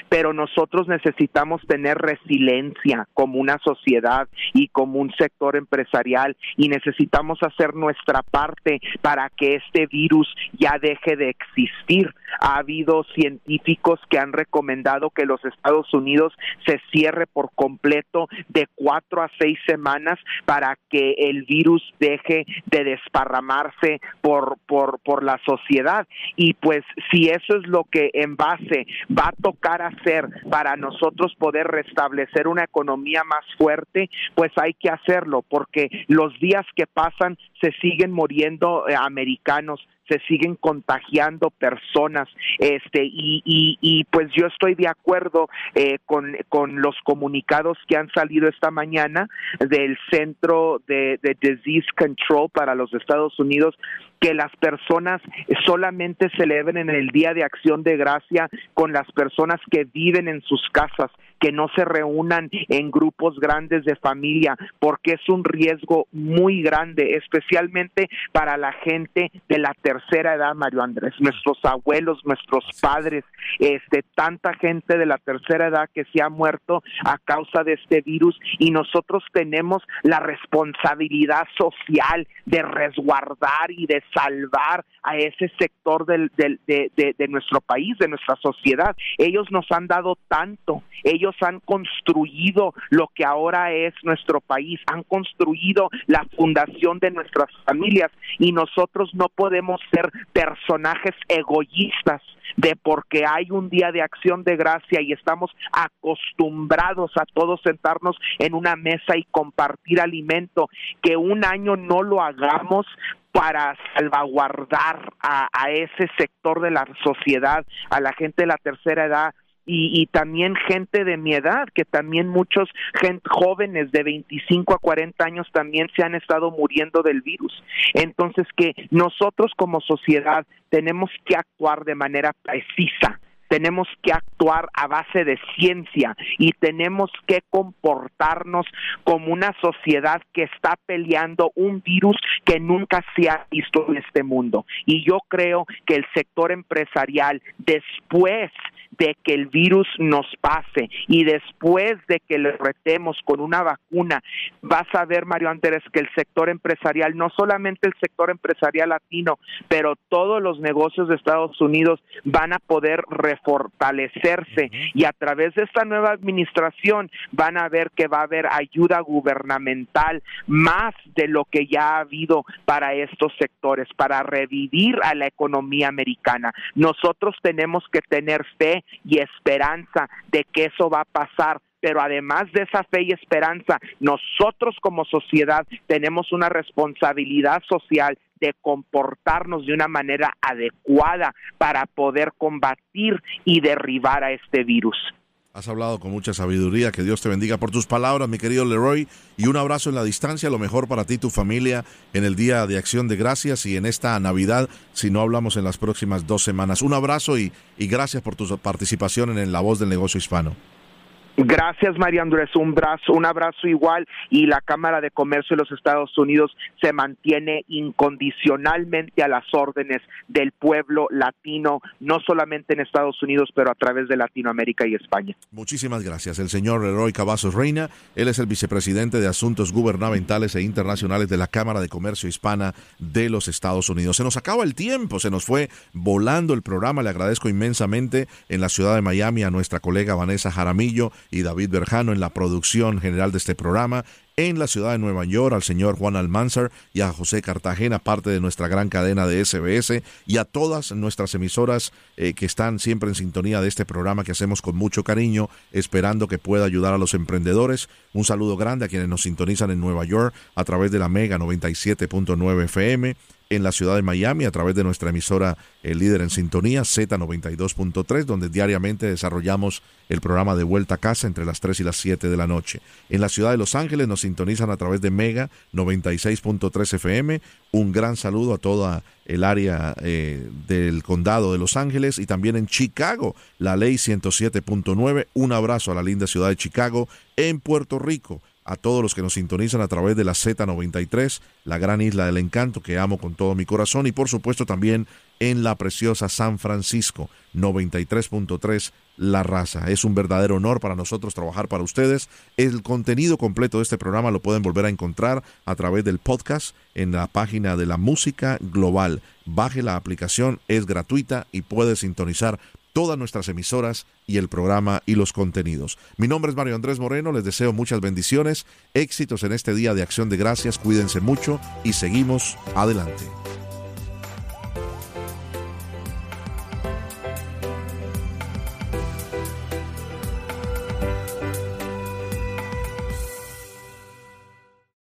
pero nosotros necesitamos tener resiliencia como una sociedad y como un sector empresarial y necesitamos hacer nuestra parte para que este virus ya deje de existir. Ha habido científicos que han recomendado que los Estados Unidos se cierre por completo de cuatro a seis semanas para que el virus deje de desparramarse por, por, por la sociedad. Y pues si eso es lo que en base va a tocar hacer para nosotros poder restablecer una economía más fuerte, pues hay que hacerlo, porque los días que pasan se siguen muriendo eh, americanos, se siguen contagiando personas este y, y, pues yo estoy de acuerdo eh, con, con los comunicados que han salido esta mañana del Centro de, de Disease Control para los Estados Unidos que las personas solamente celebren en el Día de Acción de Gracia con las personas que viven en sus casas, que no se reúnan en grupos grandes de familia, porque es un riesgo muy grande, especialmente para la gente de la tercera edad, Mario Andrés, nuestros abuelos, nuestros padres, este, tanta gente de la tercera edad que se ha muerto a causa de este virus y nosotros tenemos la responsabilidad social de resguardar y de salvar a ese sector del, del, de, de, nuestro país, de nuestra sociedad. Ellos nos han dado tanto, ellos han construido lo que ahora es nuestro país, han construido la fundación de nuestras familias y nosotros no podemos ser personajes egoístas de porque hay un día de acción de gracia y estamos acostumbrados a todos sentarnos en una mesa y compartir alimento, que un año no lo hagamos para salvaguardar a, ese sector de la sociedad, a la gente de la tercera edad, y, también gente de mi edad, que también muchos jóvenes de 25 a 40 años también se han estado muriendo del virus. Entonces que nosotros como sociedad tenemos que actuar de manera precisa tenemos que actuar a base de ciencia y tenemos que comportarnos como una sociedad que está peleando un virus que nunca se ha visto en este mundo. Y yo creo que el sector empresarial, después de que el virus nos pase y después de que le retemos con una vacuna, vas a ver, Mario Andrés, que el sector empresarial, no solamente el sector empresarial latino, pero todos los negocios de Estados Unidos van a poder refortalecerse y a través de esta nueva administración van a ver que va a haber ayuda gubernamental más de lo que ya ha habido para estos sectores, para revivir a la economía americana. Nosotros tenemos que tener fe y esperanza de que eso va a pasar pero además de esa fe y esperanza, nosotros como sociedad tenemos una responsabilidad social de comportarnos de una manera adecuada para poder combatir y derribar a este virus. Has hablado con mucha sabiduría. Que Dios te bendiga por tus palabras, mi querido Leroy. Y un abrazo en la distancia. Lo mejor para ti y tu familia en el Día de Acción de Gracias y en esta Navidad, si no hablamos en las próximas dos semanas. Un abrazo y, y gracias por tu participación en La Voz del Negocio Hispano. Gracias, María Andrés. Un abrazo, un abrazo igual y la Cámara de Comercio de los Estados Unidos se mantiene incondicionalmente a las órdenes del pueblo latino, no solamente en Estados Unidos, pero a través de Latinoamérica y España. Muchísimas gracias. El señor Roy Cavazos Reina, él es el vicepresidente de Asuntos Gubernamentales e Internacionales de la Cámara de Comercio Hispana de los Estados Unidos. Se nos acaba el tiempo, se nos fue volando el programa. Le agradezco inmensamente en la ciudad de Miami a nuestra colega Vanessa Jaramillo y David Berjano en la producción general de este programa en la ciudad de Nueva York, al señor Juan Almanzar y a José Cartagena, parte de nuestra gran cadena de SBS, y a todas nuestras emisoras eh, que están siempre en sintonía de este programa que hacemos con mucho cariño, esperando que pueda ayudar a los emprendedores. Un saludo grande a quienes nos sintonizan en Nueva York a través de la Mega 97.9 FM en la ciudad de Miami a través de nuestra emisora El Líder en Sintonía Z92.3, donde diariamente desarrollamos el programa de Vuelta a Casa entre las 3 y las 7 de la noche. En la ciudad de Los Ángeles nos sintonizan a través de Mega 96.3 FM. Un gran saludo a toda el área eh, del condado de Los Ángeles y también en Chicago, la ley 107.9. Un abrazo a la linda ciudad de Chicago, en Puerto Rico a todos los que nos sintonizan a través de la Z93, la gran isla del encanto que amo con todo mi corazón y por supuesto también en la preciosa San Francisco 93.3 La Raza. Es un verdadero honor para nosotros trabajar para ustedes. El contenido completo de este programa lo pueden volver a encontrar a través del podcast en la página de la música global. Baje la aplicación, es gratuita y puede sintonizar todas nuestras emisoras y el programa y los contenidos. Mi nombre es Mario Andrés Moreno, les deseo muchas bendiciones, éxitos en este día de acción de gracias, cuídense mucho y seguimos adelante.